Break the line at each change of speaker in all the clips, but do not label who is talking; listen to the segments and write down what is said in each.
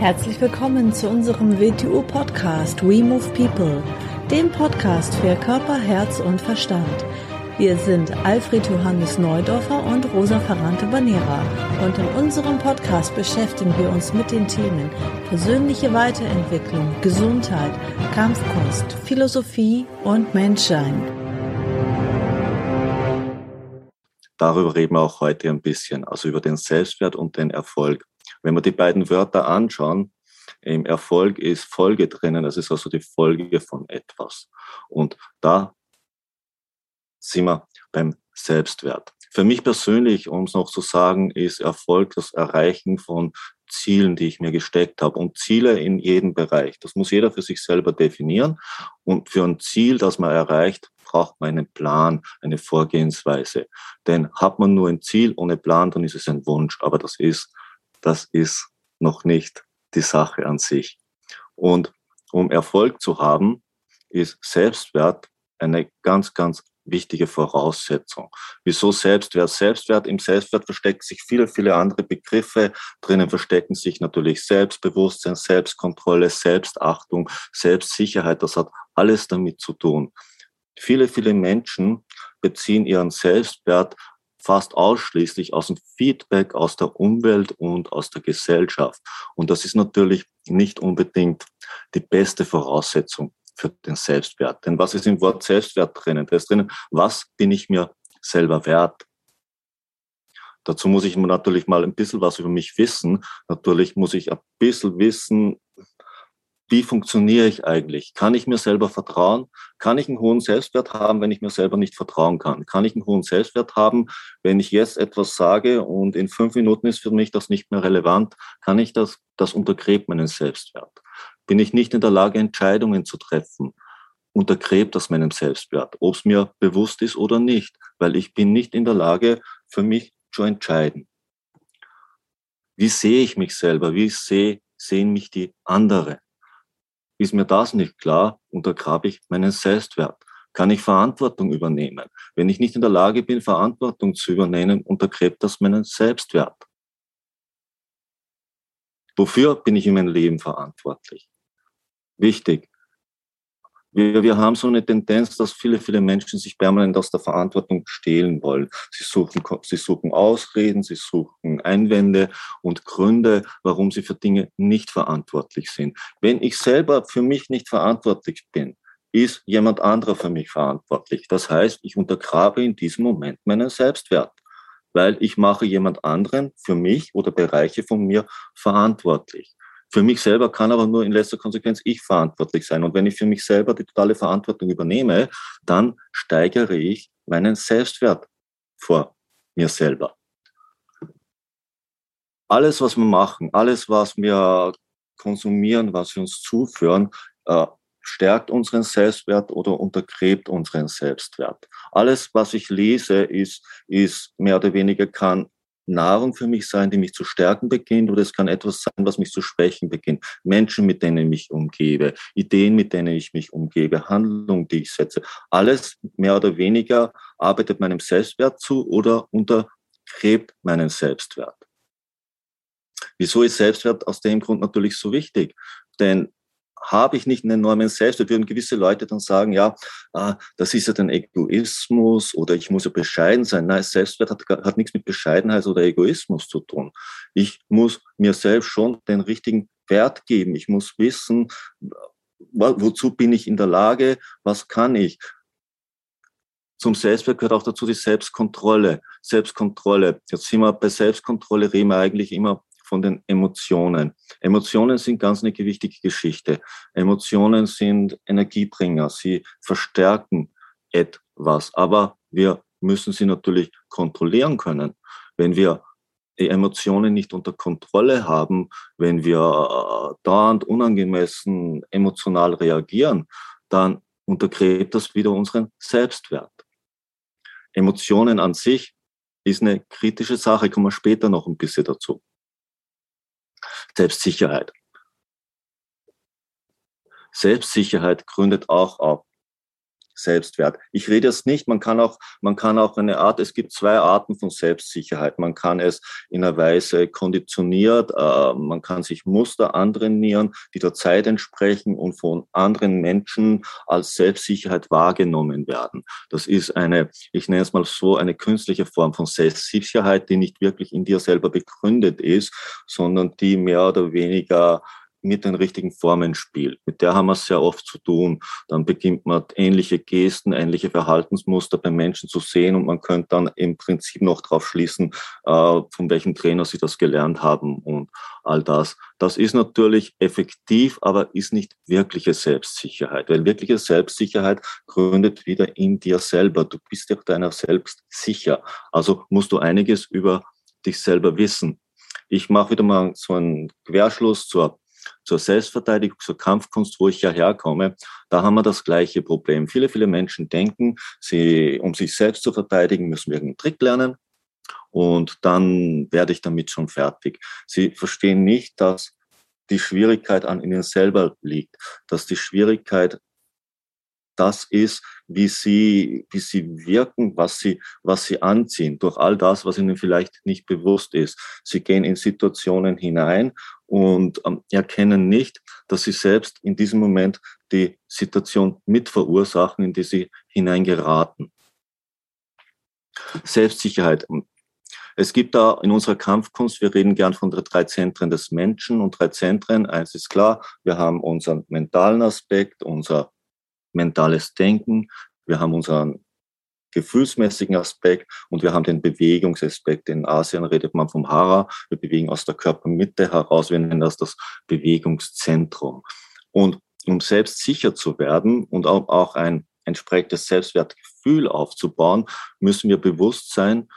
Herzlich willkommen zu unserem WTU-Podcast We Move People, dem Podcast für Körper, Herz und Verstand. Wir sind Alfred Johannes Neudorfer und Rosa Ferrante Banera und in unserem Podcast beschäftigen wir uns mit den Themen persönliche Weiterentwicklung, Gesundheit, Kampfkunst, Philosophie und Menschsein.
Darüber reden wir auch heute ein bisschen, also über den Selbstwert und den Erfolg. Wenn wir die beiden Wörter anschauen, im Erfolg ist Folge drinnen, das ist also die Folge von etwas. Und da sind wir beim Selbstwert. Für mich persönlich, um es noch zu sagen, ist Erfolg das Erreichen von Zielen, die ich mir gesteckt habe und Ziele in jedem Bereich. Das muss jeder für sich selber definieren. Und für ein Ziel, das man erreicht, braucht man einen Plan, eine Vorgehensweise. Denn hat man nur ein Ziel ohne Plan, dann ist es ein Wunsch. Aber das ist das ist noch nicht die Sache an sich. Und um Erfolg zu haben, ist Selbstwert eine ganz, ganz wichtige Voraussetzung. Wieso Selbstwert? Selbstwert, im Selbstwert verstecken sich viele, viele andere Begriffe. Drinnen verstecken sich natürlich Selbstbewusstsein, Selbstkontrolle, Selbstachtung, Selbstsicherheit. Das hat alles damit zu tun. Viele, viele Menschen beziehen ihren Selbstwert fast ausschließlich aus dem Feedback aus der Umwelt und aus der Gesellschaft. Und das ist natürlich nicht unbedingt die beste Voraussetzung für den Selbstwert. Denn was ist im Wort Selbstwert drinnen? Da ist drinnen, was bin ich mir selber wert? Dazu muss ich natürlich mal ein bisschen was über mich wissen. Natürlich muss ich ein bisschen wissen, wie funktioniere ich eigentlich? Kann ich mir selber vertrauen? Kann ich einen hohen Selbstwert haben, wenn ich mir selber nicht vertrauen kann? Kann ich einen hohen Selbstwert haben, wenn ich jetzt etwas sage und in fünf Minuten ist für mich das nicht mehr relevant? Kann ich das? Das untergräbt meinen Selbstwert. Bin ich nicht in der Lage, Entscheidungen zu treffen? Untergräbt das meinen Selbstwert, ob es mir bewusst ist oder nicht, weil ich bin nicht in der Lage, für mich zu entscheiden. Wie sehe ich mich selber? Wie sehe, sehen mich die anderen? Ist mir das nicht klar, untergrabe ich meinen Selbstwert. Kann ich Verantwortung übernehmen? Wenn ich nicht in der Lage bin, Verantwortung zu übernehmen, untergräbt das meinen Selbstwert. Wofür bin ich in meinem Leben verantwortlich? Wichtig, wir, wir haben so eine Tendenz, dass viele, viele Menschen sich permanent aus der Verantwortung stehlen wollen. Sie suchen, sie suchen Ausreden, sie suchen Einwände und Gründe, warum sie für Dinge nicht verantwortlich sind. Wenn ich selber für mich nicht verantwortlich bin, ist jemand anderer für mich verantwortlich. Das heißt, ich untergrabe in diesem Moment meinen Selbstwert, weil ich mache jemand anderen für mich oder Bereiche von mir verantwortlich. Für mich selber kann aber nur in letzter Konsequenz ich verantwortlich sein. Und wenn ich für mich selber die totale Verantwortung übernehme, dann steigere ich meinen Selbstwert vor mir selber. Alles, was wir machen, alles, was wir konsumieren, was wir uns zuführen, äh, stärkt unseren Selbstwert oder untergräbt unseren Selbstwert. Alles, was ich lese, ist, ist mehr oder weniger kann Nahrung für mich sein, die mich zu stärken beginnt, oder es kann etwas sein, was mich zu schwächen beginnt. Menschen, mit denen ich mich umgebe, Ideen, mit denen ich mich umgebe, Handlungen, die ich setze. Alles mehr oder weniger arbeitet meinem Selbstwert zu oder untergräbt meinen Selbstwert. Wieso ist Selbstwert aus dem Grund natürlich so wichtig? Denn habe ich nicht einen enormen Selbstwert, würden gewisse Leute dann sagen, ja, ah, das ist ja dann Egoismus oder ich muss ja bescheiden sein. Nein, Selbstwert hat, hat nichts mit Bescheidenheit oder Egoismus zu tun. Ich muss mir selbst schon den richtigen Wert geben. Ich muss wissen, wozu bin ich in der Lage, was kann ich. Zum Selbstwert gehört auch dazu die Selbstkontrolle. Selbstkontrolle. Jetzt sind wir bei Selbstkontrolle, reden wir eigentlich immer von den Emotionen. Emotionen sind ganz eine gewichtige Geschichte. Emotionen sind Energiebringer. Sie verstärken etwas. Aber wir müssen sie natürlich kontrollieren können. Wenn wir die Emotionen nicht unter Kontrolle haben, wenn wir äh, dauernd unangemessen emotional reagieren, dann untergräbt das wieder unseren Selbstwert. Emotionen an sich ist eine kritische Sache, kommen wir später noch ein bisschen dazu. Selbstsicherheit. Selbstsicherheit gründet auch auf Selbstwert. Ich rede jetzt nicht, man kann auch, man kann auch eine Art, es gibt zwei Arten von Selbstsicherheit. Man kann es in einer Weise konditioniert, äh, man kann sich Muster antrainieren, die der Zeit entsprechen und von anderen Menschen als Selbstsicherheit wahrgenommen werden. Das ist eine, ich nenne es mal so, eine künstliche Form von Selbstsicherheit, die nicht wirklich in dir selber begründet ist, sondern die mehr oder weniger mit den richtigen Formen spielt. Mit der haben wir es sehr oft zu tun. Dann beginnt man ähnliche Gesten, ähnliche Verhaltensmuster bei Menschen zu sehen und man könnte dann im Prinzip noch darauf schließen, äh, von welchem Trainer sie das gelernt haben und all das. Das ist natürlich effektiv, aber ist nicht wirkliche Selbstsicherheit, weil wirkliche Selbstsicherheit gründet wieder in dir selber. Du bist dir deiner selbst sicher. Also musst du einiges über dich selber wissen. Ich mache wieder mal so einen Querschluss zur zur Selbstverteidigung, zur Kampfkunst, wo ich ja herkomme, da haben wir das gleiche Problem. Viele, viele Menschen denken, sie, um sich selbst zu verteidigen, müssen wir irgendeinen Trick lernen und dann werde ich damit schon fertig. Sie verstehen nicht, dass die Schwierigkeit an ihnen selber liegt, dass die Schwierigkeit das ist, wie sie, wie sie wirken, was sie, was sie anziehen, durch all das, was ihnen vielleicht nicht bewusst ist. Sie gehen in Situationen hinein und ähm, erkennen nicht, dass sie selbst in diesem Moment die Situation mit verursachen, in die sie hineingeraten. Selbstsicherheit. Es gibt da in unserer Kampfkunst, wir reden gern von drei Zentren des Menschen und drei Zentren. Eins ist klar, wir haben unseren mentalen Aspekt, unser mentales Denken, wir haben unseren gefühlsmäßigen Aspekt und wir haben den Bewegungsaspekt. In Asien redet man vom Hara. Wir bewegen aus der Körpermitte heraus. Wir nennen das das Bewegungszentrum. Und um selbst sicher zu werden und auch ein entsprechendes Selbstwertgefühl aufzubauen, müssen wir Bewusstsein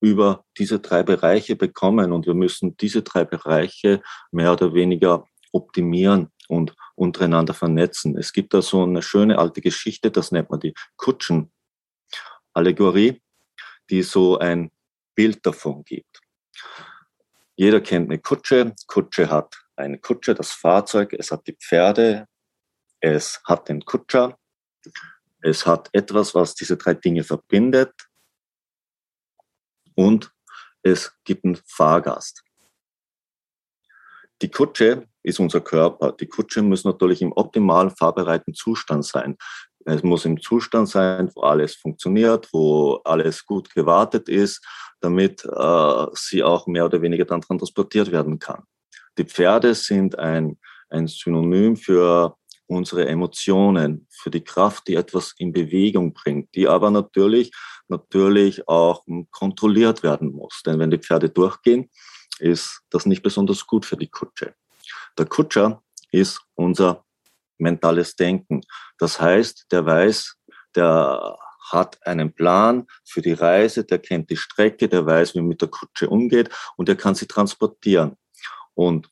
über diese drei Bereiche bekommen und wir müssen diese drei Bereiche mehr oder weniger optimieren und untereinander vernetzen. Es gibt da so eine schöne alte Geschichte, das nennt man die Kutschen-Allegorie, die so ein Bild davon gibt. Jeder kennt eine Kutsche. Kutsche hat eine Kutsche, das Fahrzeug, es hat die Pferde, es hat den Kutscher, es hat etwas, was diese drei Dinge verbindet und es gibt einen Fahrgast. Die Kutsche ist unser Körper. Die Kutsche muss natürlich im optimalen fahrbereiten Zustand sein. Es muss im Zustand sein, wo alles funktioniert, wo alles gut gewartet ist, damit äh, sie auch mehr oder weniger dann transportiert werden kann. Die Pferde sind ein, ein Synonym für unsere Emotionen, für die Kraft, die etwas in Bewegung bringt, die aber natürlich, natürlich auch kontrolliert werden muss. Denn wenn die Pferde durchgehen, ist das nicht besonders gut für die Kutsche. Der Kutscher ist unser mentales Denken. Das heißt, der weiß, der hat einen Plan für die Reise, der kennt die Strecke, der weiß, wie man mit der Kutsche umgeht und er kann sie transportieren. Und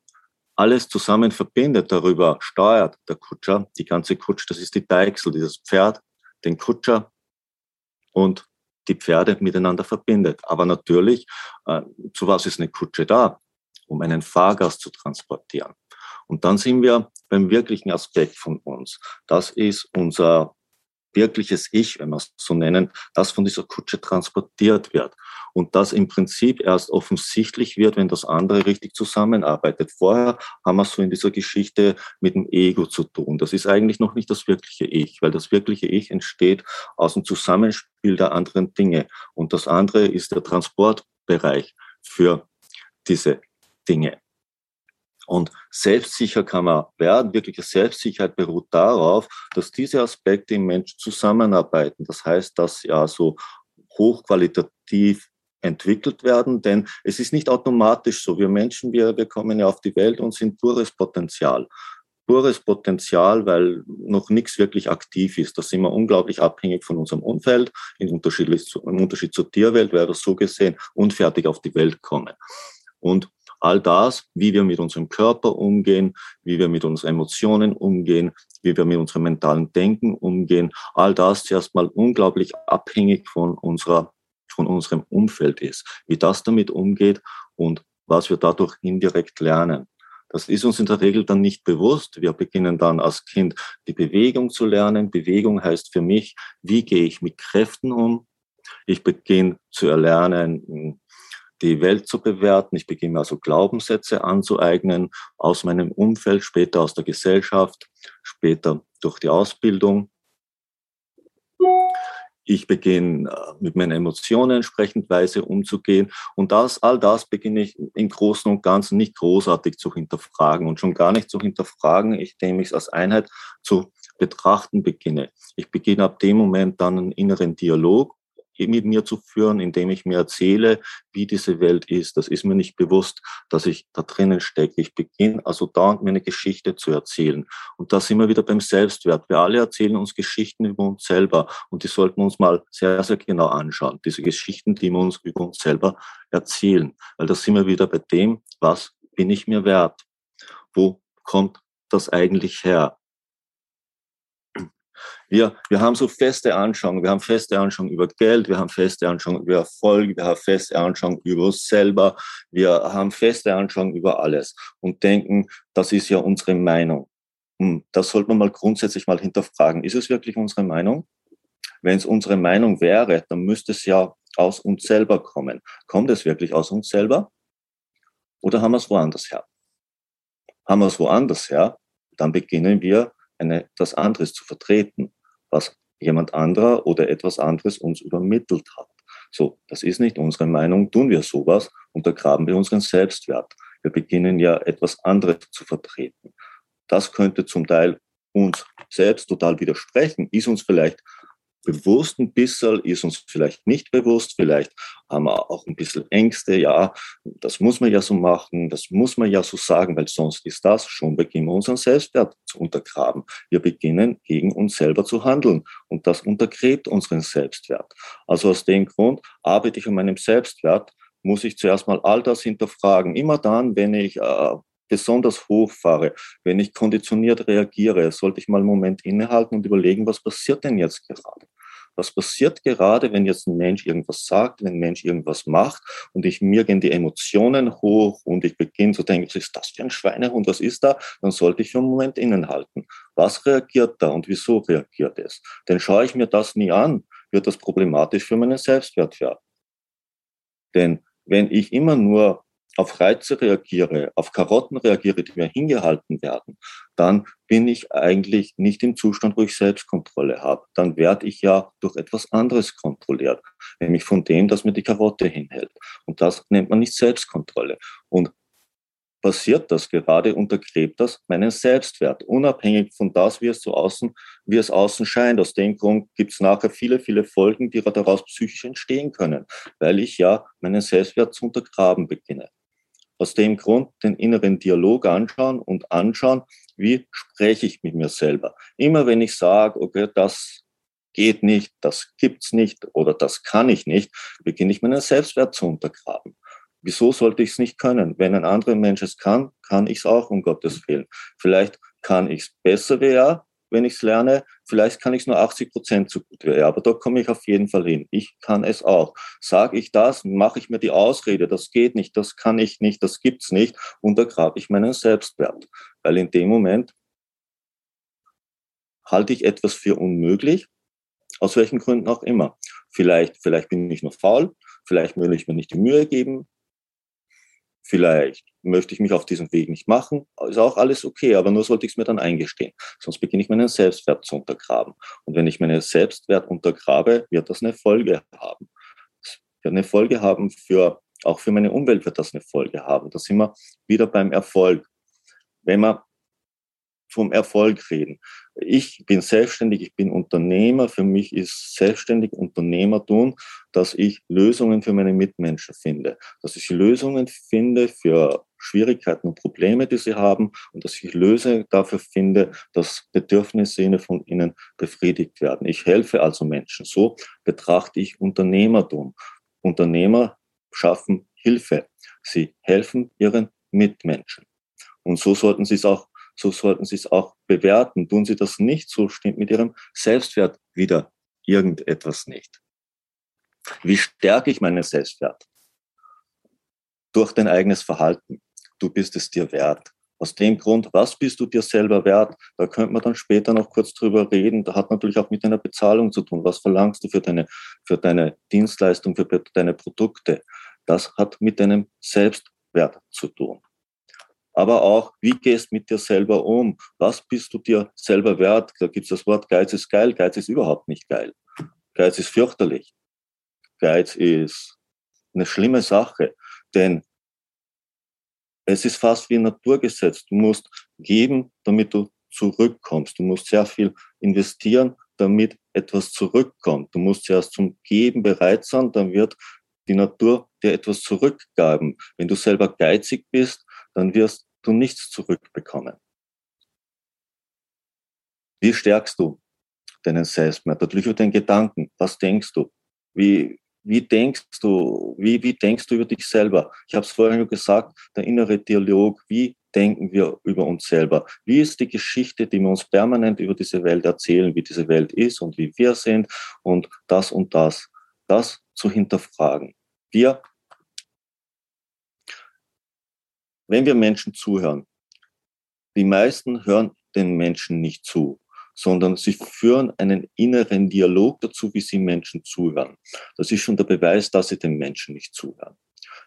alles zusammen verbindet, darüber steuert der Kutscher, die ganze Kutsche, das ist die Deichsel, dieses Pferd, den Kutscher und die Pferde miteinander verbindet. Aber natürlich, äh, zu was ist eine Kutsche da? Um einen Fahrgast zu transportieren. Und dann sind wir beim wirklichen Aspekt von uns. Das ist unser wirkliches Ich, wenn wir es so nennen, das von dieser Kutsche transportiert wird. Und das im Prinzip erst offensichtlich wird, wenn das andere richtig zusammenarbeitet. Vorher haben wir es so in dieser Geschichte mit dem Ego zu tun. Das ist eigentlich noch nicht das wirkliche Ich, weil das wirkliche Ich entsteht aus dem Zusammenspiel der anderen Dinge. Und das andere ist der Transportbereich für diese Dinge. Und selbstsicher kann man werden. Wirkliche Selbstsicherheit beruht darauf, dass diese Aspekte im Menschen zusammenarbeiten. Das heißt, dass sie also hochqualitativ entwickelt werden, denn es ist nicht automatisch so. Wir Menschen, wir, wir kommen ja auf die Welt und sind pures Potenzial. Pures Potenzial, weil noch nichts wirklich aktiv ist. Da sind wir unglaublich abhängig von unserem Umfeld, im Unterschied, im Unterschied zur Tierwelt, weil wir so gesehen unfertig auf die Welt kommen. Und all das, wie wir mit unserem Körper umgehen, wie wir mit unseren Emotionen umgehen, wie wir mit unserem mentalen Denken umgehen, all das zuerst mal unglaublich abhängig von unserer, von unserem Umfeld ist, wie das damit umgeht und was wir dadurch indirekt lernen. Das ist uns in der Regel dann nicht bewusst. Wir beginnen dann als Kind die Bewegung zu lernen. Bewegung heißt für mich, wie gehe ich mit Kräften um? Ich beginne zu erlernen, die Welt zu bewerten. Ich beginne also Glaubenssätze anzueignen aus meinem Umfeld, später aus der Gesellschaft, später durch die Ausbildung. Ich beginne äh, mit meinen Emotionen entsprechend weise umzugehen. Und das, all das beginne ich im Großen und Ganzen nicht großartig zu hinterfragen und schon gar nicht zu hinterfragen, indem ich es als Einheit zu betrachten beginne. Ich beginne ab dem Moment dann einen inneren Dialog mit mir zu führen, indem ich mir erzähle, wie diese Welt ist. Das ist mir nicht bewusst, dass ich da drinnen stecke. Ich beginne also dauernd mir eine Geschichte zu erzählen. Und da sind wir wieder beim Selbstwert. Wir alle erzählen uns Geschichten über uns selber und die sollten wir uns mal sehr, sehr genau anschauen. Diese Geschichten, die wir uns über uns selber erzählen. Weil da sind wir wieder bei dem, was bin ich mir wert? Wo kommt das eigentlich her? Wir, wir haben so feste Anschauungen. Wir haben feste Anschauungen über Geld, wir haben feste Anschauungen über Erfolg, wir haben feste Anschauungen über uns selber, wir haben feste Anschauungen über alles und denken, das ist ja unsere Meinung. Hm, das sollte man mal grundsätzlich mal hinterfragen. Ist es wirklich unsere Meinung? Wenn es unsere Meinung wäre, dann müsste es ja aus uns selber kommen. Kommt es wirklich aus uns selber? Oder haben wir es woanders her? Haben wir es woanders her, dann beginnen wir eine, etwas anderes zu vertreten, was jemand anderer oder etwas anderes uns übermittelt hat. So, das ist nicht unsere Meinung, tun wir sowas, untergraben wir unseren Selbstwert. Wir beginnen ja etwas anderes zu vertreten. Das könnte zum Teil uns selbst total widersprechen, ist uns vielleicht bewusst ein bisschen, ist uns vielleicht nicht bewusst, vielleicht haben wir auch ein bisschen Ängste, ja, das muss man ja so machen, das muss man ja so sagen, weil sonst ist das, schon beginnen wir unseren Selbstwert zu untergraben. Wir beginnen gegen uns selber zu handeln und das untergräbt unseren Selbstwert. Also aus dem Grund arbeite ich an meinem Selbstwert, muss ich zuerst mal all das hinterfragen. Immer dann, wenn ich äh, besonders hoch fahre, wenn ich konditioniert reagiere, sollte ich mal einen Moment innehalten und überlegen, was passiert denn jetzt gerade? Was passiert gerade, wenn jetzt ein Mensch irgendwas sagt, wenn ein Mensch irgendwas macht und ich mir gehen die Emotionen hoch und ich beginne zu denken, was ist das für ein Schweinehund, was ist da? Dann sollte ich für einen Moment innehalten. Was reagiert da und wieso reagiert es? Denn schaue ich mir das nie an, wird das problematisch für meinen Selbstwert werden. Denn wenn ich immer nur auf Reize reagiere, auf Karotten reagiere, die mir hingehalten werden, dann bin ich eigentlich nicht im Zustand, wo ich Selbstkontrolle habe. Dann werde ich ja durch etwas anderes kontrolliert, nämlich von dem, dass mir die Karotte hinhält. Und das nennt man nicht Selbstkontrolle. Und passiert das gerade, untergräbt das meinen Selbstwert, unabhängig von das, wie es so außen, wie es außen scheint. Aus dem Grund gibt es nachher viele, viele Folgen, die daraus psychisch entstehen können, weil ich ja meinen Selbstwert zu untergraben beginne. Aus dem Grund den inneren Dialog anschauen und anschauen, wie spreche ich mit mir selber. Immer wenn ich sage, okay, das geht nicht, das gibt's nicht oder das kann ich nicht, beginne ich meinen Selbstwert zu untergraben. Wieso sollte ich es nicht können? Wenn ein anderer Mensch es kann, kann ich es auch, um Gottes Willen. Vielleicht kann ich es besser wie er, wenn ich es lerne. Vielleicht kann ich es nur 80 Prozent so gut wie er, aber da komme ich auf jeden Fall hin. Ich kann es auch. Sage ich das, mache ich mir die Ausrede, das geht nicht, das kann ich nicht, das gibt's nicht, untergrabe ich meinen Selbstwert. Weil in dem Moment halte ich etwas für unmöglich, aus welchen Gründen auch immer. Vielleicht, vielleicht bin ich noch faul, vielleicht will ich mir nicht die Mühe geben, Vielleicht möchte ich mich auf diesem Weg nicht machen, ist auch alles okay, aber nur sollte ich es mir dann eingestehen. Sonst beginne ich meinen Selbstwert zu untergraben. Und wenn ich meinen Selbstwert untergrabe, wird das eine Folge haben. Es wird eine Folge haben für, auch für meine Umwelt wird das eine Folge haben. Da sind wir wieder beim Erfolg. Wenn man vom Erfolg reden. Ich bin selbstständig, ich bin Unternehmer. Für mich ist selbstständig Unternehmertum, dass ich Lösungen für meine Mitmenschen finde, dass ich Lösungen finde für Schwierigkeiten und Probleme, die sie haben und dass ich Lösungen dafür finde, dass Bedürfnisse von ihnen befriedigt werden. Ich helfe also Menschen. So betrachte ich Unternehmertum. Unternehmer schaffen Hilfe. Sie helfen ihren Mitmenschen. Und so sollten Sie es auch so sollten Sie es auch bewerten. Tun Sie das nicht, so stimmt mit Ihrem Selbstwert wieder irgendetwas nicht. Wie stärke ich meinen Selbstwert? Durch dein eigenes Verhalten. Du bist es dir wert. Aus dem Grund, was bist du dir selber wert? Da könnte man dann später noch kurz drüber reden. Da hat natürlich auch mit deiner Bezahlung zu tun. Was verlangst du für deine, für deine Dienstleistung, für deine Produkte? Das hat mit deinem Selbstwert zu tun. Aber auch, wie gehst mit dir selber um? Was bist du dir selber wert? Da gibt es das Wort, Geiz ist geil. Geiz ist überhaupt nicht geil. Geiz ist fürchterlich. Geiz ist eine schlimme Sache, denn es ist fast wie ein Naturgesetz. Du musst geben, damit du zurückkommst. Du musst sehr viel investieren, damit etwas zurückkommt. Du musst zuerst zum Geben bereit sein, dann wird die Natur dir etwas zurückgeben. Wenn du selber geizig bist, dann wirst du nichts zurückbekommen. Wie stärkst du deinen Selbstwert? Natürlich über den Gedanken. Was denkst du? Wie, wie denkst du, wie, wie denkst du über dich selber? Ich habe es vorhin schon gesagt, der innere Dialog, wie denken wir über uns selber? Wie ist die Geschichte, die wir uns permanent über diese Welt erzählen, wie diese Welt ist und wie wir sind und das und das, das zu hinterfragen. Wir, wenn wir Menschen zuhören, die meisten hören den Menschen nicht zu sondern sie führen einen inneren Dialog dazu, wie sie Menschen zuhören. Das ist schon der Beweis, dass sie den Menschen nicht zuhören.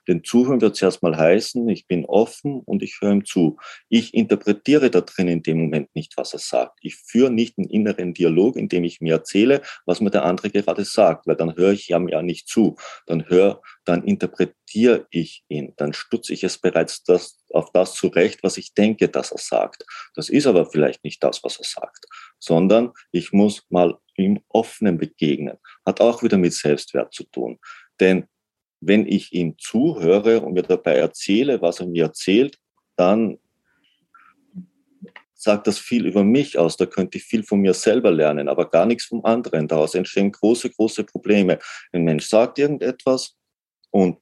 Denn Zuhören wird zuerst mal heißen, ich bin offen und ich höre ihm zu. Ich interpretiere da drin in dem Moment nicht, was er sagt. Ich führe nicht einen inneren Dialog, in dem ich mir erzähle, was mir der andere gerade sagt, weil dann höre ich ihm ja nicht zu. Dann höre, dann interpretiere ich ihn. Dann stutze ich es bereits das, auf das zurecht, was ich denke, dass er sagt. Das ist aber vielleicht nicht das, was er sagt, sondern ich muss mal ihm offenen begegnen. Hat auch wieder mit Selbstwert zu tun. Denn wenn ich ihm zuhöre und mir dabei erzähle, was er mir erzählt, dann sagt das viel über mich aus. Da könnte ich viel von mir selber lernen, aber gar nichts vom anderen. Daraus entstehen große, große Probleme. Ein Mensch sagt irgendetwas und,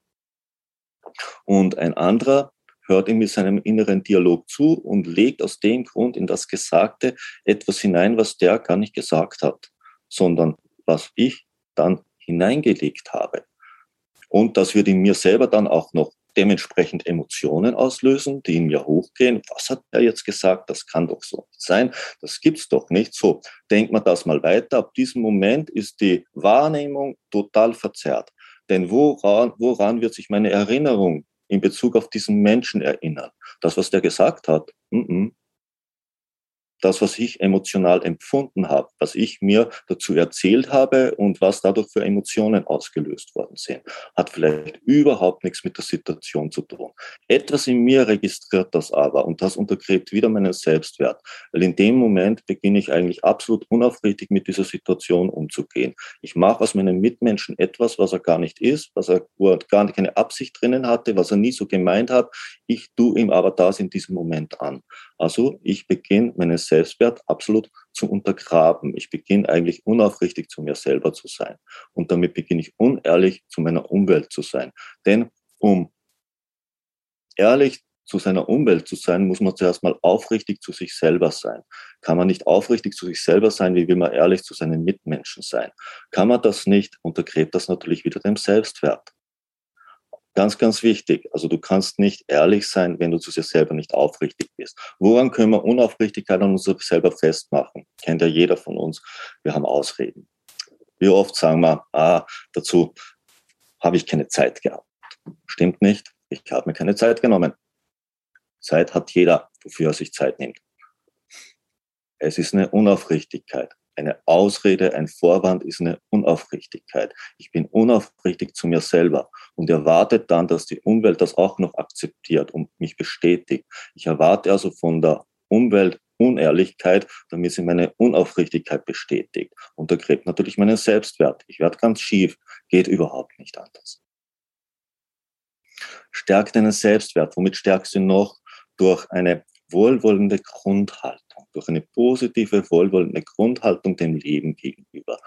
und ein anderer hört ihm mit seinem inneren Dialog zu und legt aus dem Grund in das Gesagte etwas hinein, was der gar nicht gesagt hat, sondern was ich dann hineingelegt habe. Und das wird in mir selber dann auch noch dementsprechend Emotionen auslösen, die in mir hochgehen. Was hat er jetzt gesagt? Das kann doch so nicht sein. Das gibt's doch nicht. So, denkt man das mal weiter. Ab diesem Moment ist die Wahrnehmung total verzerrt. Denn woran, woran wird sich meine Erinnerung in Bezug auf diesen Menschen erinnern? Das, was der gesagt hat? Mm -mm das, was ich emotional empfunden habe, was ich mir dazu erzählt habe und was dadurch für Emotionen ausgelöst worden sind, hat vielleicht überhaupt nichts mit der Situation zu tun. Etwas in mir registriert das aber und das untergräbt wieder meinen Selbstwert, weil in dem Moment beginne ich eigentlich absolut unaufrichtig mit dieser Situation umzugehen. Ich mache aus meinem Mitmenschen etwas, was er gar nicht ist, was er, gar keine Absicht drinnen hatte, was er nie so gemeint hat. Ich tue ihm aber das in diesem Moment an. Also ich beginne meinen Selbstwert absolut zu untergraben. Ich beginne eigentlich unaufrichtig zu mir selber zu sein. Und damit beginne ich unehrlich zu meiner Umwelt zu sein. Denn um ehrlich zu seiner Umwelt zu sein, muss man zuerst mal aufrichtig zu sich selber sein. Kann man nicht aufrichtig zu sich selber sein, wie will man ehrlich zu seinen Mitmenschen sein? Kann man das nicht, untergräbt das natürlich wieder dem Selbstwert. Ganz, ganz wichtig. Also du kannst nicht ehrlich sein, wenn du zu dir selber nicht aufrichtig bist. Woran können wir Unaufrichtigkeit an uns selber festmachen? Kennt ja jeder von uns. Wir haben Ausreden. Wie oft sagen wir, ah, dazu habe ich keine Zeit gehabt. Stimmt nicht. Ich habe mir keine Zeit genommen. Zeit hat jeder, wofür er sich Zeit nimmt. Es ist eine Unaufrichtigkeit. Eine Ausrede, ein Vorwand ist eine Unaufrichtigkeit. Ich bin unaufrichtig zu mir selber und erwarte dann, dass die Umwelt das auch noch akzeptiert und mich bestätigt. Ich erwarte also von der Umwelt Unehrlichkeit, damit sie meine Unaufrichtigkeit bestätigt. Untergräbt natürlich meinen Selbstwert. Ich werde ganz schief. Geht überhaupt nicht anders. Stärkt deinen Selbstwert. Womit stärkst du noch? Durch eine wohlwollende Grundhaltung, durch eine positive, wohlwollende Grundhaltung dem Leben gegenüber.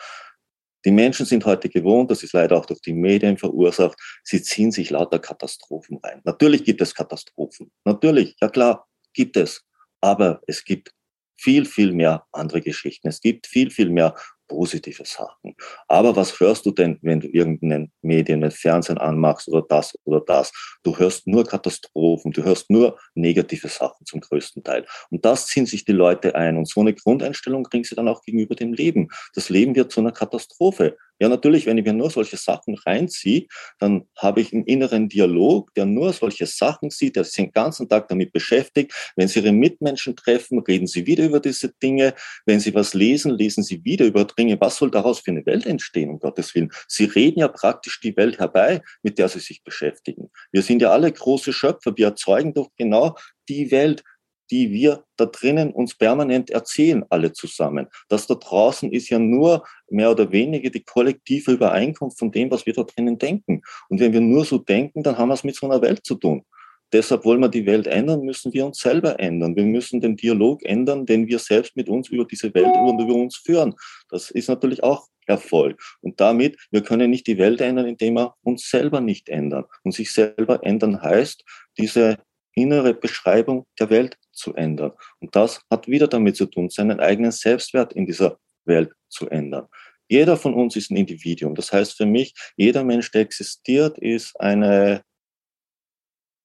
Die Menschen sind heute gewohnt, das ist leider auch durch die Medien verursacht, sie ziehen sich lauter Katastrophen rein. Natürlich gibt es Katastrophen. Natürlich, ja klar, gibt es. Aber es gibt viel, viel mehr andere Geschichten. Es gibt viel, viel mehr positive Sachen. Aber was hörst du denn, wenn du irgendeinen Medien, ein Fernsehen anmachst oder das oder das? Du hörst nur Katastrophen, du hörst nur negative Sachen zum größten Teil. Und das ziehen sich die Leute ein. Und so eine Grundeinstellung kriegen sie dann auch gegenüber dem Leben. Das Leben wird zu einer Katastrophe. Ja, natürlich, wenn ich mir nur solche Sachen reinziehe, dann habe ich einen inneren Dialog, der nur solche Sachen sieht, der sich den ganzen Tag damit beschäftigt. Wenn Sie Ihre Mitmenschen treffen, reden Sie wieder über diese Dinge. Wenn Sie was lesen, lesen Sie wieder über Dinge. Was soll daraus für eine Welt entstehen, um Gottes Willen? Sie reden ja praktisch die Welt herbei, mit der Sie sich beschäftigen. Wir sind ja alle große Schöpfer. Wir erzeugen doch genau die Welt, die wir da drinnen uns permanent erzählen, alle zusammen. Das da draußen ist ja nur mehr oder weniger die kollektive Übereinkunft von dem, was wir da drinnen denken. Und wenn wir nur so denken, dann haben wir es mit so einer Welt zu tun. Deshalb wollen wir die Welt ändern, müssen wir uns selber ändern. Wir müssen den Dialog ändern, den wir selbst mit uns über diese Welt und über uns führen. Das ist natürlich auch Erfolg. Und damit, wir können nicht die Welt ändern, indem wir uns selber nicht ändern. Und sich selber ändern heißt, diese innere Beschreibung der Welt zu ändern. Und das hat wieder damit zu tun, seinen eigenen Selbstwert in dieser Welt zu ändern. Jeder von uns ist ein Individuum. Das heißt für mich, jeder Mensch, der existiert, ist eine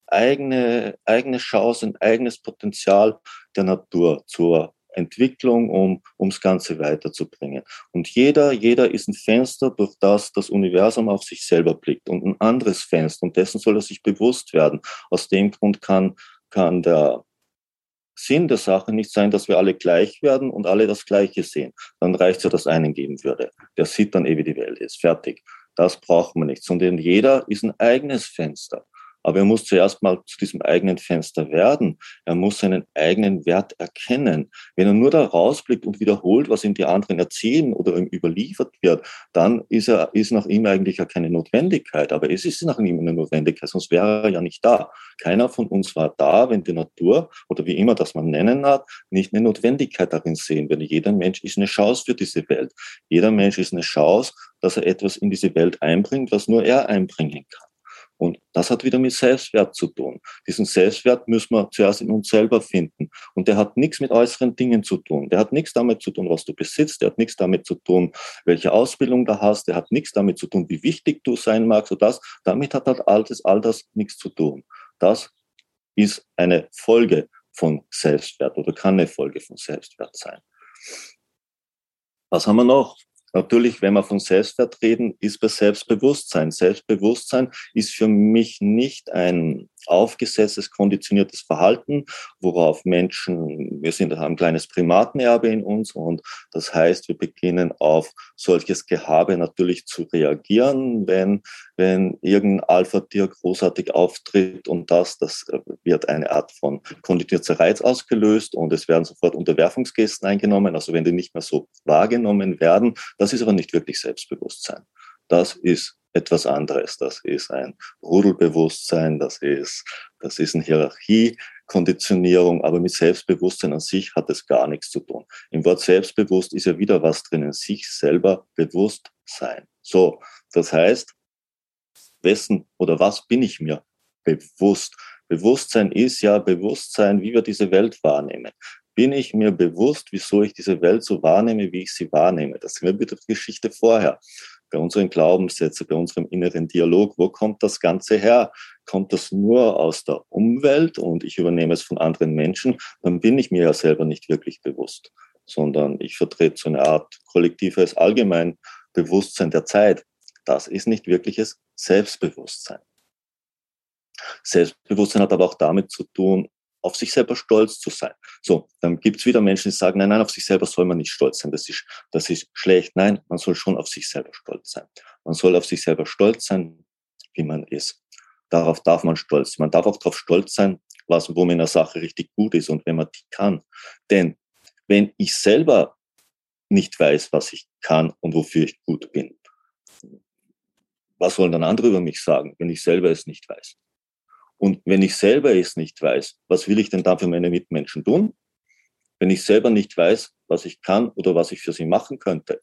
eigene, eigene Chance, ein eigenes Potenzial der Natur zur Entwicklung, um ums Ganze weiterzubringen. Und jeder, jeder ist ein Fenster, durch das das Universum auf sich selber blickt und ein anderes Fenster. Und dessen soll er sich bewusst werden. Aus dem Grund kann, kann der Sinn der Sache nicht sein, dass wir alle gleich werden und alle das Gleiche sehen. Dann reicht es ja, dass einen geben würde. Der sieht dann eh, wie die Welt ist. Fertig. Das braucht man nicht, sondern jeder ist ein eigenes Fenster. Aber er muss zuerst mal zu diesem eigenen Fenster werden. Er muss seinen eigenen Wert erkennen. Wenn er nur da rausblickt und wiederholt, was ihm die anderen erzählen oder ihm überliefert wird, dann ist er, ist nach ihm eigentlich ja keine Notwendigkeit. Aber es ist nach ihm eine Notwendigkeit, sonst wäre er ja nicht da. Keiner von uns war da, wenn die Natur oder wie immer das man nennen hat, nicht eine Notwendigkeit darin sehen würde. Jeder Mensch ist eine Chance für diese Welt. Jeder Mensch ist eine Chance, dass er etwas in diese Welt einbringt, was nur er einbringen kann. Und das hat wieder mit Selbstwert zu tun. Diesen Selbstwert müssen wir zuerst in uns selber finden. Und der hat nichts mit äußeren Dingen zu tun. Der hat nichts damit zu tun, was du besitzt. Der hat nichts damit zu tun, welche Ausbildung du hast. Der hat nichts damit zu tun, wie wichtig du sein magst. Und das, damit hat halt all das, all das nichts zu tun. Das ist eine Folge von Selbstwert oder kann eine Folge von Selbstwert sein. Was haben wir noch? Natürlich, wenn wir von Selbstwert reden, ist bei Selbstbewusstsein. Selbstbewusstsein ist für mich nicht ein aufgesetztes, konditioniertes Verhalten, worauf Menschen, wir sind ein kleines Primatenerbe in uns und das heißt, wir beginnen auf solches Gehabe natürlich zu reagieren, wenn, wenn irgendein Alpha-Tier großartig auftritt und das, das wird eine Art von konditionierter Reiz ausgelöst und es werden sofort Unterwerfungsgesten eingenommen, also wenn die nicht mehr so wahrgenommen werden, das ist aber nicht wirklich Selbstbewusstsein. Das ist etwas anderes. Das ist ein Rudelbewusstsein, das ist, das ist eine Hierarchiekonditionierung, aber mit Selbstbewusstsein an sich hat es gar nichts zu tun. Im Wort selbstbewusst ist ja wieder was drinnen, sich selber bewusst sein. So, das heißt, wessen oder was bin ich mir bewusst? Bewusstsein ist ja Bewusstsein, wie wir diese Welt wahrnehmen. Bin ich mir bewusst, wieso ich diese Welt so wahrnehme, wie ich sie wahrnehme? Das sind wir mit der Geschichte vorher bei unseren Glaubenssätzen, bei unserem inneren Dialog, wo kommt das Ganze her? Kommt das nur aus der Umwelt und ich übernehme es von anderen Menschen, dann bin ich mir ja selber nicht wirklich bewusst, sondern ich vertrete so eine Art kollektives Allgemeinbewusstsein der Zeit. Das ist nicht wirkliches Selbstbewusstsein. Selbstbewusstsein hat aber auch damit zu tun, auf sich selber stolz zu sein. So, dann gibt's wieder Menschen, die sagen, nein, nein, auf sich selber soll man nicht stolz sein, das ist, das ist schlecht. Nein, man soll schon auf sich selber stolz sein. Man soll auf sich selber stolz sein, wie man ist. Darauf darf man stolz. Man darf auch darauf stolz sein, was, wo man in der Sache richtig gut ist und wenn man die kann. Denn wenn ich selber nicht weiß, was ich kann und wofür ich gut bin, was sollen dann andere über mich sagen, wenn ich selber es nicht weiß? Und wenn ich selber es nicht weiß, was will ich denn dann für meine Mitmenschen tun? Wenn ich selber nicht weiß, was ich kann oder was ich für sie machen könnte.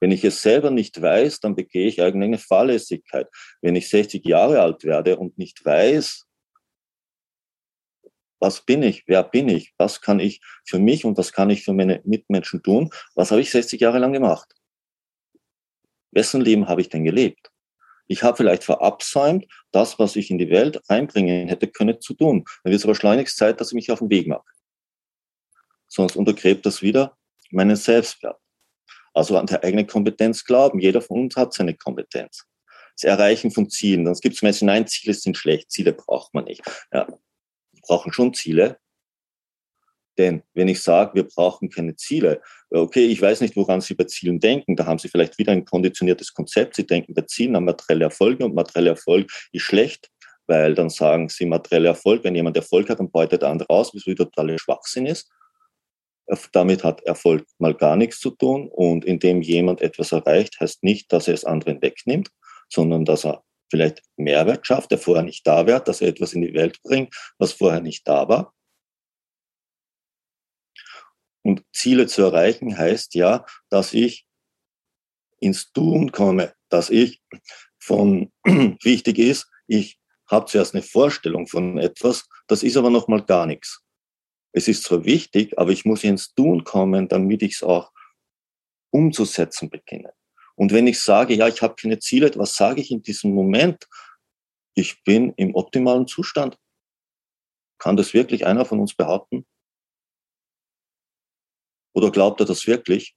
Wenn ich es selber nicht weiß, dann begehe ich eigene Fahrlässigkeit. Wenn ich 60 Jahre alt werde und nicht weiß, was bin ich, wer bin ich, was kann ich für mich und was kann ich für meine Mitmenschen tun, was habe ich 60 Jahre lang gemacht? Wessen Leben habe ich denn gelebt? Ich habe vielleicht verabsäumt, das, was ich in die Welt einbringen hätte können, zu tun. Dann wird es aber schleunigst Zeit, dass ich mich auf den Weg mache. Sonst untergräbt das wieder meinen Selbstwert. Also an der eigenen Kompetenz glauben. Jeder von uns hat seine Kompetenz. Das Erreichen von Zielen. Sonst gibt es meistens, nein, Ziele sind schlecht, Ziele braucht man nicht. Ja, wir brauchen schon Ziele. Denn wenn ich sage, wir brauchen keine Ziele, okay, ich weiß nicht, woran Sie bei Zielen denken, da haben Sie vielleicht wieder ein konditioniertes Konzept. Sie denken bei Zielen an materielle Erfolge und materielle Erfolg ist schlecht, weil dann sagen Sie materielle Erfolg, wenn jemand Erfolg hat, dann beutet der andere aus, was wieder totaler Schwachsinn ist. Damit hat Erfolg mal gar nichts zu tun. Und indem jemand etwas erreicht, heißt nicht, dass er es anderen wegnimmt, sondern dass er vielleicht Mehrwert schafft, der vorher nicht da wäre, dass er etwas in die Welt bringt, was vorher nicht da war. Und Ziele zu erreichen heißt ja, dass ich ins Tun komme, dass ich von, wichtig ist, ich habe zuerst eine Vorstellung von etwas, das ist aber noch mal gar nichts. Es ist zwar wichtig, aber ich muss ins Tun kommen, damit ich es auch umzusetzen beginne. Und wenn ich sage, ja, ich habe keine Ziele, was sage ich in diesem Moment? Ich bin im optimalen Zustand. Kann das wirklich einer von uns behaupten? Oder glaubt er das wirklich?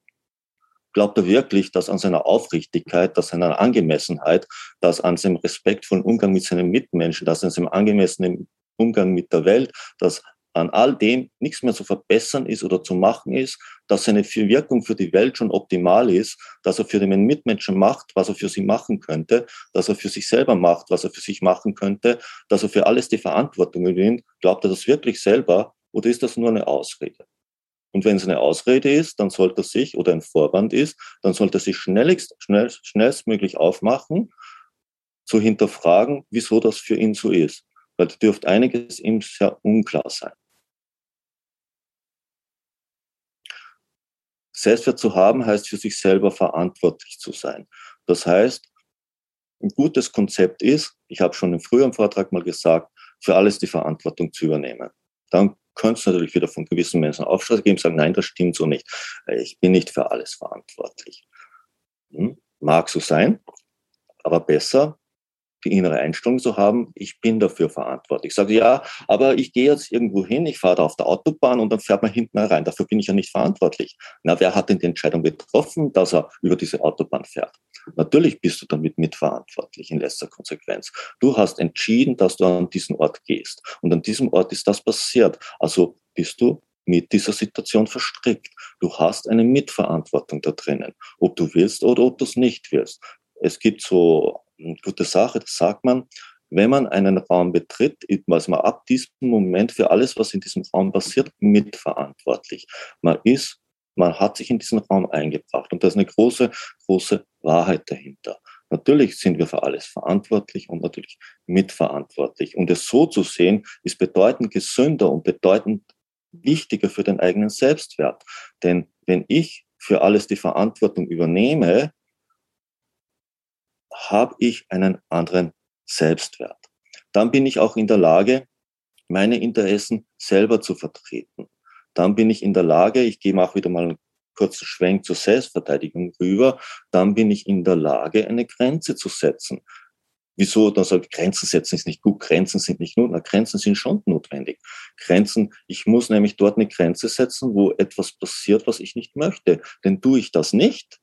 Glaubt er wirklich, dass an seiner Aufrichtigkeit, dass an seiner Angemessenheit, dass an seinem respektvollen Umgang mit seinen Mitmenschen, dass an seinem angemessenen Umgang mit der Welt, dass an all dem nichts mehr zu verbessern ist oder zu machen ist, dass seine Wirkung für die Welt schon optimal ist, dass er für den Mitmenschen macht, was er für sie machen könnte, dass er für sich selber macht, was er für sich machen könnte, dass er für alles die Verantwortung übernimmt, glaubt er das wirklich selber oder ist das nur eine Ausrede? Und wenn es eine Ausrede ist, dann sollte er sich, oder ein Vorwand ist, dann sollte er sich schnellst, schnell, schnellstmöglich aufmachen, zu hinterfragen, wieso das für ihn so ist. Weil da dürfte einiges ihm sehr unklar sein. Selbstwert zu haben heißt für sich selber verantwortlich zu sein. Das heißt, ein gutes Konzept ist, ich habe schon im früheren Vortrag mal gesagt, für alles die Verantwortung zu übernehmen. Dann könnte es natürlich wieder von gewissen Menschen Aufschluss geben, sagen, nein, das stimmt so nicht. Ich bin nicht für alles verantwortlich. Hm? Mag so sein, aber besser, die innere Einstellung zu haben, ich bin dafür verantwortlich. Ich sage, ja, aber ich gehe jetzt irgendwo hin, ich fahre da auf der Autobahn und dann fährt man hinten rein. Dafür bin ich ja nicht verantwortlich. Na, wer hat denn die Entscheidung getroffen, dass er über diese Autobahn fährt? Natürlich bist du damit mitverantwortlich in letzter Konsequenz. Du hast entschieden, dass du an diesen Ort gehst. Und an diesem Ort ist das passiert. Also bist du mit dieser Situation verstrickt. Du hast eine Mitverantwortung da drinnen, ob du willst oder ob du es nicht willst. Es gibt so eine gute Sache, das sagt man, wenn man einen Raum betritt, ist man ab diesem Moment für alles, was in diesem Raum passiert, mitverantwortlich. Man ist, man hat sich in diesen Raum eingebracht und da ist eine große, große Wahrheit dahinter. Natürlich sind wir für alles verantwortlich und natürlich mitverantwortlich. Und es so zu sehen, ist bedeutend gesünder und bedeutend wichtiger für den eigenen Selbstwert. Denn wenn ich für alles die Verantwortung übernehme, habe ich einen anderen Selbstwert. Dann bin ich auch in der Lage, meine Interessen selber zu vertreten. Dann bin ich in der Lage, ich gehe auch wieder mal einen kurzen Schwenk zur Selbstverteidigung rüber, dann bin ich in der Lage, eine Grenze zu setzen. Wieso? Dann sagt, Grenzen setzen ist nicht gut, Grenzen sind nicht nur, Grenzen sind schon notwendig. Grenzen, ich muss nämlich dort eine Grenze setzen, wo etwas passiert, was ich nicht möchte. Denn tue ich das nicht,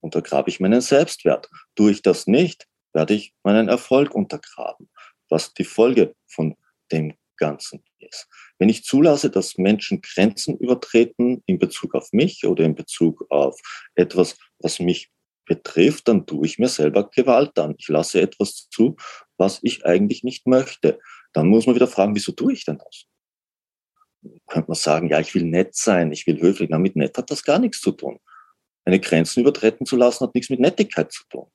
untergrabe ich meinen Selbstwert. Tue ich das nicht, werde ich meinen Erfolg untergraben, was die Folge von dem Ganzen ist. Wenn ich zulasse, dass Menschen Grenzen übertreten in Bezug auf mich oder in Bezug auf etwas, was mich betrifft, dann tue ich mir selber Gewalt an. Ich lasse etwas zu, was ich eigentlich nicht möchte. Dann muss man wieder fragen, wieso tue ich denn das? Könnte man sagen, ja, ich will nett sein, ich will höflich. Na, mit nett hat das gar nichts zu tun. Eine Grenzen übertreten zu lassen, hat nichts mit Nettigkeit zu tun.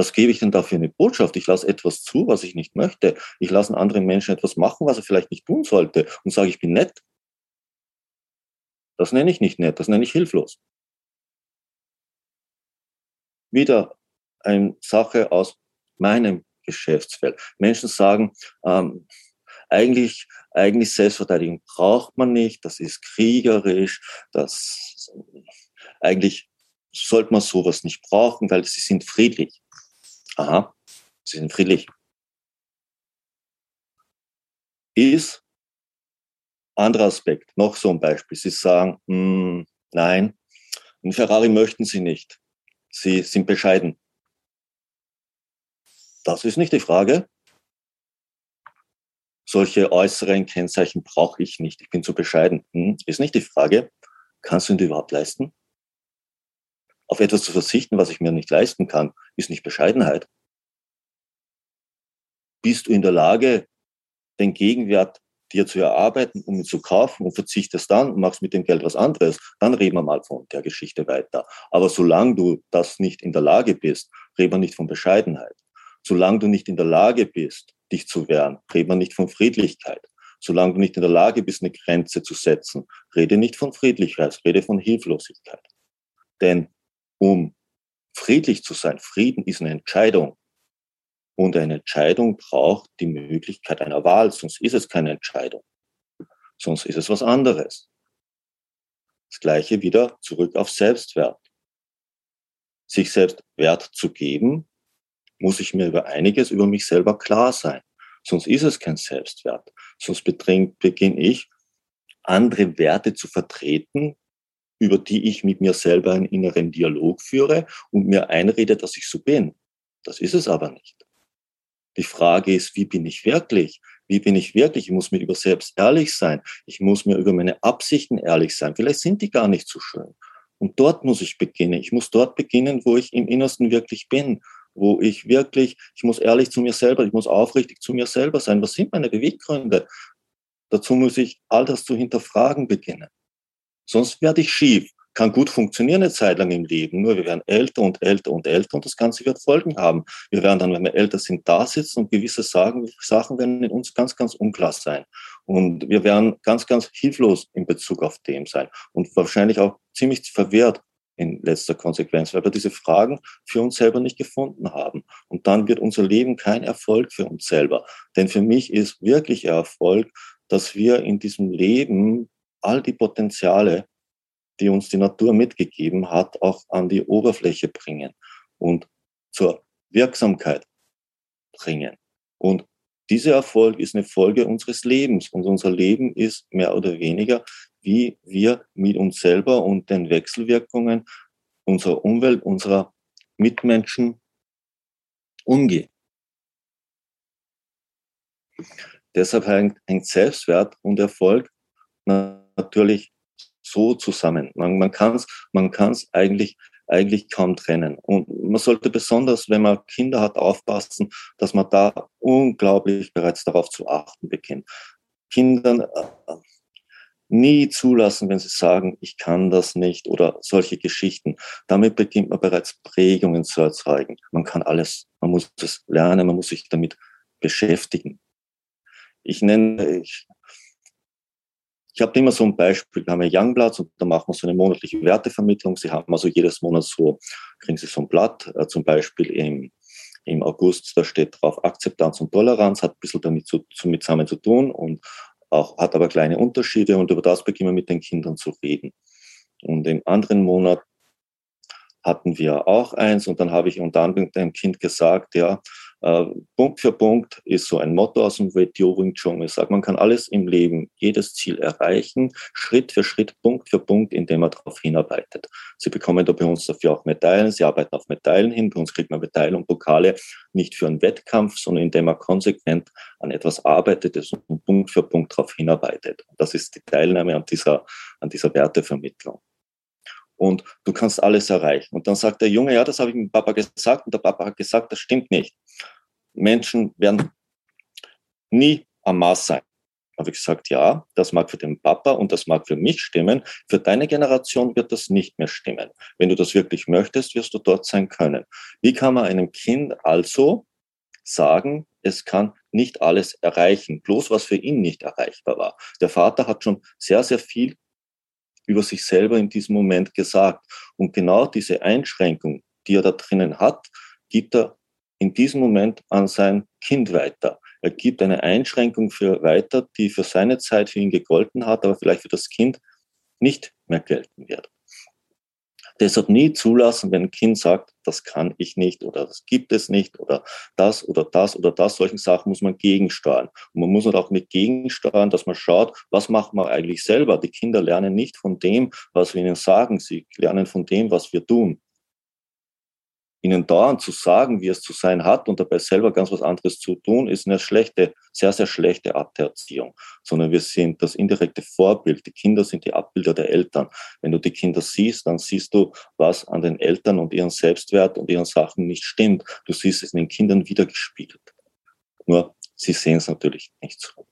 Was gebe ich denn da für eine Botschaft? Ich lasse etwas zu, was ich nicht möchte. Ich lasse einen anderen Menschen etwas machen, was er vielleicht nicht tun sollte und sage, ich bin nett. Das nenne ich nicht nett, das nenne ich hilflos. Wieder eine Sache aus meinem Geschäftsfeld. Menschen sagen, ähm, eigentlich, eigentlich Selbstverteidigung braucht man nicht, das ist kriegerisch, das eigentlich sollte man sowas nicht brauchen, weil sie sind friedlich. Aha, sie sind friedlich. Ist anderer Aspekt, noch so ein Beispiel. Sie sagen, mh, hm, nein, einen Ferrari möchten Sie nicht. Sie sind bescheiden. Das ist nicht die Frage. Solche äußeren Kennzeichen brauche ich nicht. Ich bin zu bescheiden. Hm, ist nicht die Frage. Kannst du ihn überhaupt leisten? Auf etwas zu verzichten, was ich mir nicht leisten kann, ist nicht Bescheidenheit. Bist du in der Lage, den Gegenwert dir zu erarbeiten, um ihn zu kaufen und verzichtest dann und machst mit dem Geld was anderes, dann reden wir mal von der Geschichte weiter. Aber solange du das nicht in der Lage bist, reden wir nicht von Bescheidenheit. Solange du nicht in der Lage bist, dich zu wehren, reden wir nicht von Friedlichkeit. Solange du nicht in der Lage bist, eine Grenze zu setzen, rede nicht von Friedlichkeit, rede von Hilflosigkeit. Denn um friedlich zu sein, Frieden ist eine Entscheidung. Und eine Entscheidung braucht die Möglichkeit einer Wahl, sonst ist es keine Entscheidung. Sonst ist es was anderes. Das gleiche wieder zurück auf Selbstwert. Sich selbst Wert zu geben, muss ich mir über einiges über mich selber klar sein. Sonst ist es kein Selbstwert. Sonst beginne ich, andere Werte zu vertreten, über die ich mit mir selber einen inneren Dialog führe und mir einrede, dass ich so bin. Das ist es aber nicht. Die Frage ist, wie bin ich wirklich? Wie bin ich wirklich? Ich muss mir über selbst ehrlich sein. Ich muss mir über meine Absichten ehrlich sein. Vielleicht sind die gar nicht so schön. Und dort muss ich beginnen. Ich muss dort beginnen, wo ich im Innersten wirklich bin, wo ich wirklich, ich muss ehrlich zu mir selber, ich muss aufrichtig zu mir selber sein. Was sind meine Beweggründe? Dazu muss ich all das zu hinterfragen beginnen. Sonst werde ich schief kann gut funktionieren eine Zeit lang im Leben, nur wir werden älter und älter und älter und das Ganze wird Folgen haben. Wir werden dann, wenn wir älter sind, da sitzen und gewisse Sachen, Sachen werden in uns ganz, ganz unklar sein. Und wir werden ganz, ganz hilflos in Bezug auf dem sein und wahrscheinlich auch ziemlich verwehrt in letzter Konsequenz, weil wir diese Fragen für uns selber nicht gefunden haben. Und dann wird unser Leben kein Erfolg für uns selber. Denn für mich ist wirklich Erfolg, dass wir in diesem Leben all die Potenziale die uns die Natur mitgegeben hat, auch an die Oberfläche bringen und zur Wirksamkeit bringen. Und dieser Erfolg ist eine Folge unseres Lebens und unser Leben ist mehr oder weniger, wie wir mit uns selber und den Wechselwirkungen unserer Umwelt, unserer Mitmenschen umgehen. Deshalb hängt Selbstwert und Erfolg natürlich so zusammen. Man, man kann es man kann's eigentlich, eigentlich kaum trennen. Und man sollte besonders, wenn man Kinder hat, aufpassen, dass man da unglaublich bereits darauf zu achten beginnt. Kindern äh, nie zulassen, wenn sie sagen, ich kann das nicht oder solche Geschichten. Damit beginnt man bereits Prägungen zu erzeugen. Man kann alles, man muss es lernen, man muss sich damit beschäftigen. Ich nenne, ich ich habe immer so ein Beispiel, wir haben ja Youngblatts und da machen wir so eine monatliche Wertevermittlung. Sie haben also jedes Monat so, kriegen Sie so ein Blatt, äh, zum Beispiel im, im August, da steht drauf Akzeptanz und Toleranz, hat ein bisschen damit zu, zu, mit zusammen zu tun und auch, hat aber kleine Unterschiede und über das beginnen wir mit den Kindern zu reden. Und im anderen Monat hatten wir auch eins und dann habe ich unter anderem dem Kind gesagt, ja, Punkt für Punkt ist so ein Motto aus dem WTO Wing Chun. Ich sage, man kann alles im Leben, jedes Ziel erreichen, Schritt für Schritt, Punkt für Punkt, indem man darauf hinarbeitet. Sie bekommen da bei uns dafür auch Medaillen. Sie arbeiten auf Medaillen hin. Bei uns kriegt man Medaillen und Pokale nicht für einen Wettkampf, sondern indem man konsequent an etwas arbeitet und Punkt für Punkt darauf hinarbeitet. Das ist die Teilnahme an dieser, an dieser Wertevermittlung und du kannst alles erreichen. Und dann sagt der Junge, ja, das habe ich dem Papa gesagt und der Papa hat gesagt, das stimmt nicht. Menschen werden nie am Maß sein. Habe ich gesagt, ja, das mag für den Papa und das mag für mich stimmen. Für deine Generation wird das nicht mehr stimmen. Wenn du das wirklich möchtest, wirst du dort sein können. Wie kann man einem Kind also sagen, es kann nicht alles erreichen, bloß was für ihn nicht erreichbar war. Der Vater hat schon sehr, sehr viel über sich selber in diesem Moment gesagt. Und genau diese Einschränkung, die er da drinnen hat, gibt er in diesem Moment an sein Kind weiter. Er gibt eine Einschränkung für weiter, die für seine Zeit für ihn gegolten hat, aber vielleicht für das Kind nicht mehr gelten wird. Deshalb nie zulassen, wenn ein Kind sagt, das kann ich nicht oder das gibt es nicht oder das oder das oder das. Solchen Sachen muss man gegensteuern. Und man muss halt auch mit gegensteuern, dass man schaut, was macht man eigentlich selber. Die Kinder lernen nicht von dem, was wir ihnen sagen. Sie lernen von dem, was wir tun ihnen dauernd zu sagen, wie es zu sein hat und dabei selber ganz was anderes zu tun, ist eine schlechte, sehr, sehr schlechte Art der Erziehung. Sondern wir sind das indirekte Vorbild. Die Kinder sind die Abbilder der Eltern. Wenn du die Kinder siehst, dann siehst du, was an den Eltern und ihren Selbstwert und ihren Sachen nicht stimmt. Du siehst es in den Kindern wiedergespiegelt. Nur, sie sehen es natürlich nicht so.